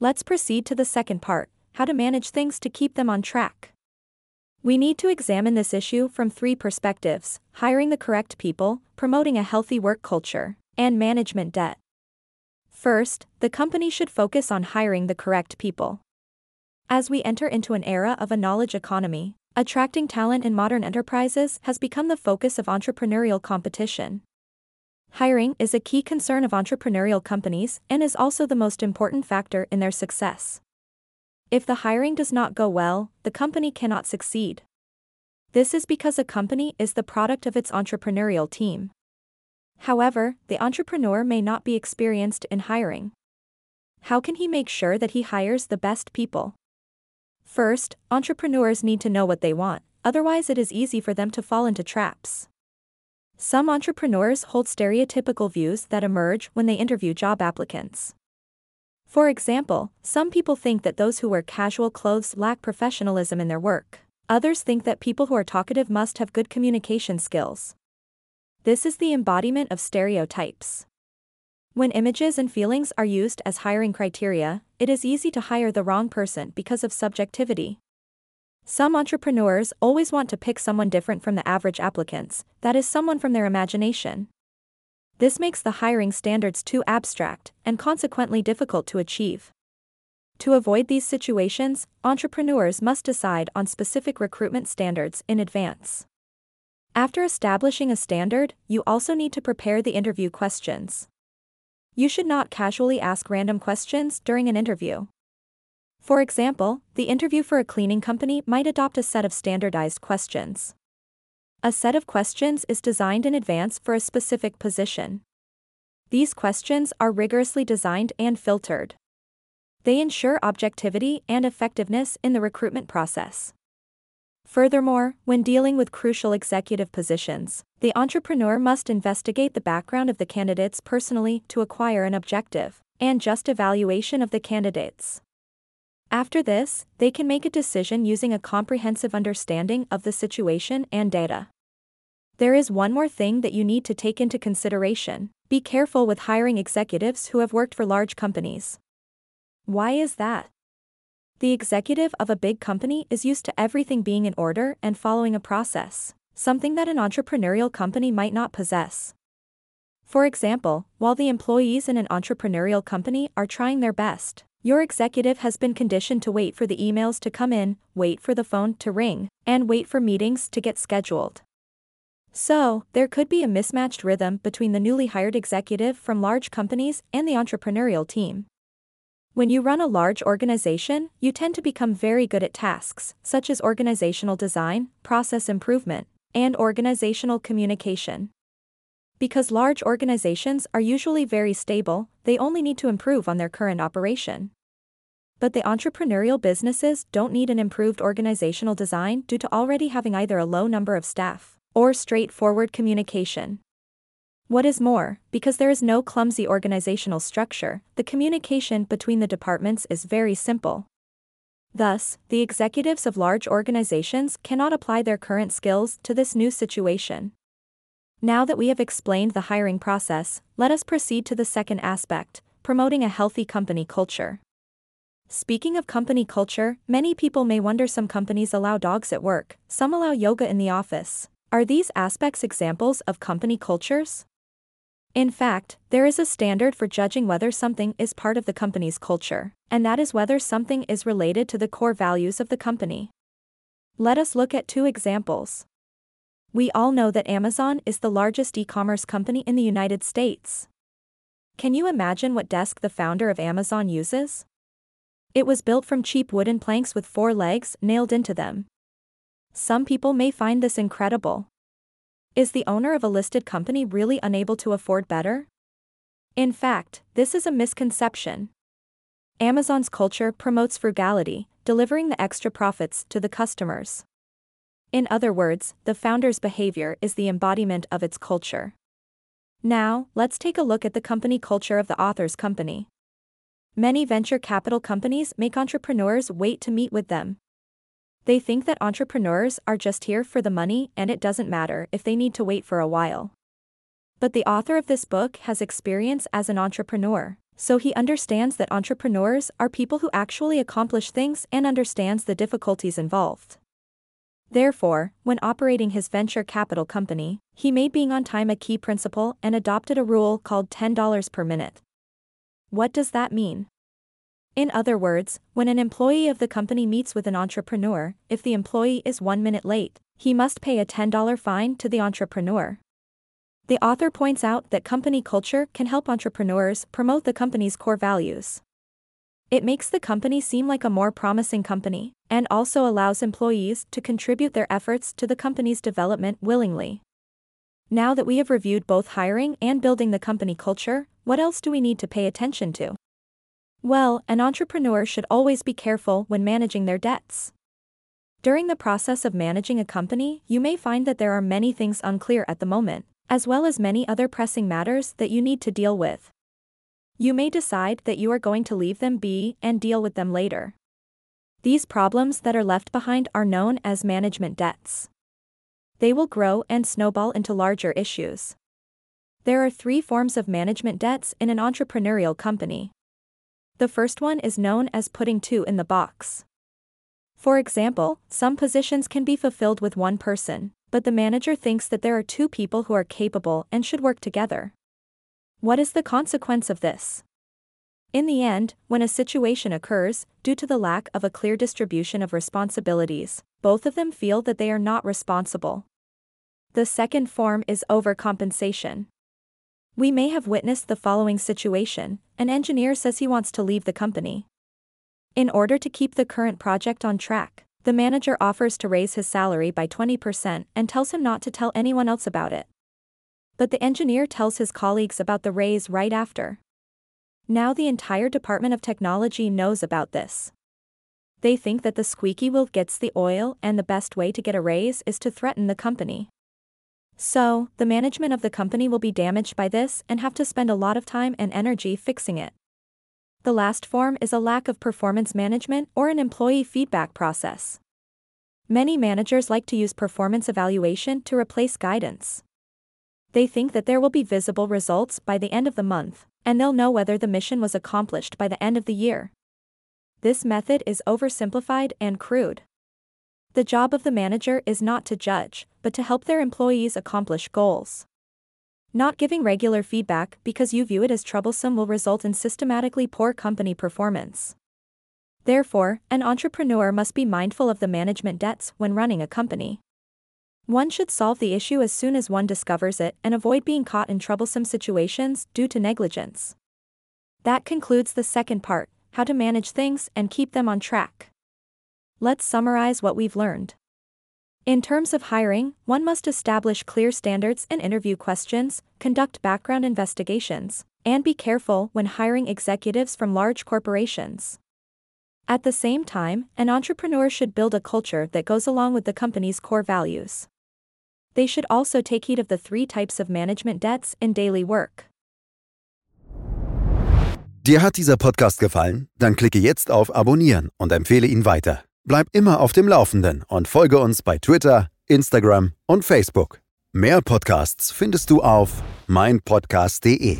Let's proceed to the second part how to manage things to keep them on track. We need to examine this issue from three perspectives hiring the correct people, promoting a healthy work culture, and management debt. First, the company should focus on hiring the correct people. As we enter into an era of a knowledge economy, attracting talent in modern enterprises has become the focus of entrepreneurial competition. Hiring is a key concern of entrepreneurial companies and is also the most important factor in their success. If the hiring does not go well, the company cannot succeed. This is because a company is the product of its entrepreneurial team. However, the entrepreneur may not be experienced in hiring. How can he make sure that he hires the best people? First, entrepreneurs need to know what they want, otherwise, it is easy for them to fall into traps. Some entrepreneurs hold stereotypical views that emerge when they interview job applicants. For example, some people think that those who wear casual clothes lack professionalism in their work. Others think that people who are talkative must have good communication skills. This is the embodiment of stereotypes. When images and feelings are used as hiring criteria, it is easy to hire the wrong person because of subjectivity. Some entrepreneurs always want to pick someone different from the average applicants, that is, someone from their imagination. This makes the hiring standards too abstract and consequently difficult to achieve. To avoid these situations, entrepreneurs must decide on specific recruitment standards in advance. After establishing a standard, you also need to prepare the interview questions. You should not casually ask random questions during an interview. For example, the interview for a cleaning company might adopt a set of standardized questions. A set of questions is designed in advance for a specific position. These questions are rigorously designed and filtered. They ensure objectivity and effectiveness in the recruitment process. Furthermore, when dealing with crucial executive positions, the entrepreneur must investigate the background of the candidates personally to acquire an objective and just evaluation of the candidates. After this, they can make a decision using a comprehensive understanding of the situation and data. There is one more thing that you need to take into consideration be careful with hiring executives who have worked for large companies. Why is that? The executive of a big company is used to everything being in order and following a process, something that an entrepreneurial company might not possess. For example, while the employees in an entrepreneurial company are trying their best, your executive has been conditioned to wait for the emails to come in, wait for the phone to ring, and wait for meetings to get scheduled. So, there could be a mismatched rhythm between the newly hired executive from large companies and the entrepreneurial team. When you run a large organization, you tend to become very good at tasks, such as organizational design, process improvement, and organizational communication. Because large organizations are usually very stable, they only need to improve on their current operation. But the entrepreneurial businesses don't need an improved organizational design due to already having either a low number of staff or straightforward communication. What is more, because there is no clumsy organizational structure, the communication between the departments is very simple. Thus, the executives of large organizations cannot apply their current skills to this new situation. Now that we have explained the hiring process, let us proceed to the second aspect promoting a healthy company culture. Speaking of company culture, many people may wonder some companies allow dogs at work, some allow yoga in the office. Are these aspects examples of company cultures? In fact, there is a standard for judging whether something is part of the company's culture, and that is whether something is related to the core values of the company. Let us look at two examples. We all know that Amazon is the largest e commerce company in the United States. Can you imagine what desk the founder of Amazon uses? It was built from cheap wooden planks with four legs nailed into them. Some people may find this incredible. Is the owner of a listed company really unable to afford better? In fact, this is a misconception. Amazon's culture promotes frugality, delivering the extra profits to the customers. In other words, the founder's behavior is the embodiment of its culture. Now, let's take a look at the company culture of the author's company. Many venture capital companies make entrepreneurs wait to meet with them, they think that entrepreneurs are just here for the money and it doesn't matter if they need to wait for a while. But the author of this book has experience as an entrepreneur, So he understands that entrepreneurs are people who actually accomplish things and understands the difficulties involved. Therefore, when operating his venture capital company, he made being on time a key principle and adopted a rule called $10 per minute. What does that mean? In other words, when an employee of the company meets with an entrepreneur, if the employee is one minute late, he must pay a $10 fine to the entrepreneur. The author points out that company culture can help entrepreneurs promote the company's core values. It makes the company seem like a more promising company, and also allows employees to contribute their efforts to the company's development willingly. Now that we have reviewed both hiring and building the company culture, what else do we need to pay attention to? Well, an entrepreneur should always be careful when managing their debts. During the process of managing a company, you may find that there are many things unclear at the moment, as well as many other pressing matters that you need to deal with. You may decide that you are going to leave them be and deal with them later. These problems that are left behind are known as management debts. They will grow and snowball into larger issues. There are three forms of management debts in an entrepreneurial company. The first one is known as putting two in the box. For example, some positions can be fulfilled with one person, but the manager thinks that there are two people who are capable and should work together. What is the consequence of this? In the end, when a situation occurs, due to the lack of a clear distribution of responsibilities, both of them feel that they are not responsible. The second form is overcompensation. We may have witnessed the following situation an engineer says he wants to leave the company. In order to keep the current project on track, the manager offers to raise his salary by 20% and tells him not to tell anyone else about it. But the engineer tells his colleagues about the raise right after. Now the entire Department of Technology knows about this. They think that the squeaky wheel gets the oil and the best way to get a raise is to threaten the company. So, the management of the company will be damaged by this and have to spend a lot of time and energy fixing it. The last form is a lack of performance management or an employee feedback process. Many managers like to use performance evaluation to replace guidance they think that there will be visible results by the end of the month, and they'll know whether the mission was accomplished by the end of the year. This method is oversimplified and crude. The job of the manager is not to judge, but to help their employees accomplish goals. Not giving regular feedback because you view it as troublesome will result in systematically poor company performance. Therefore, an entrepreneur must be mindful of the management debts when running a company. One should solve the issue as soon as one discovers it and avoid being caught in troublesome situations due to negligence. That concludes the second part how to manage things and keep them on track. Let's summarize what we've learned. In terms of hiring, one must establish clear standards and interview questions, conduct background investigations, and be careful when hiring executives from large corporations. At the same time, an entrepreneur should build a culture that goes along with the company's core values. They should also take heed of the three types of management debts in daily work. Dir hat dieser Podcast gefallen? Dann klicke jetzt auf Abonnieren und empfehle ihn weiter. Bleib immer auf dem Laufenden und folge uns bei Twitter, Instagram und Facebook. Mehr Podcasts findest du auf meinpodcast.de.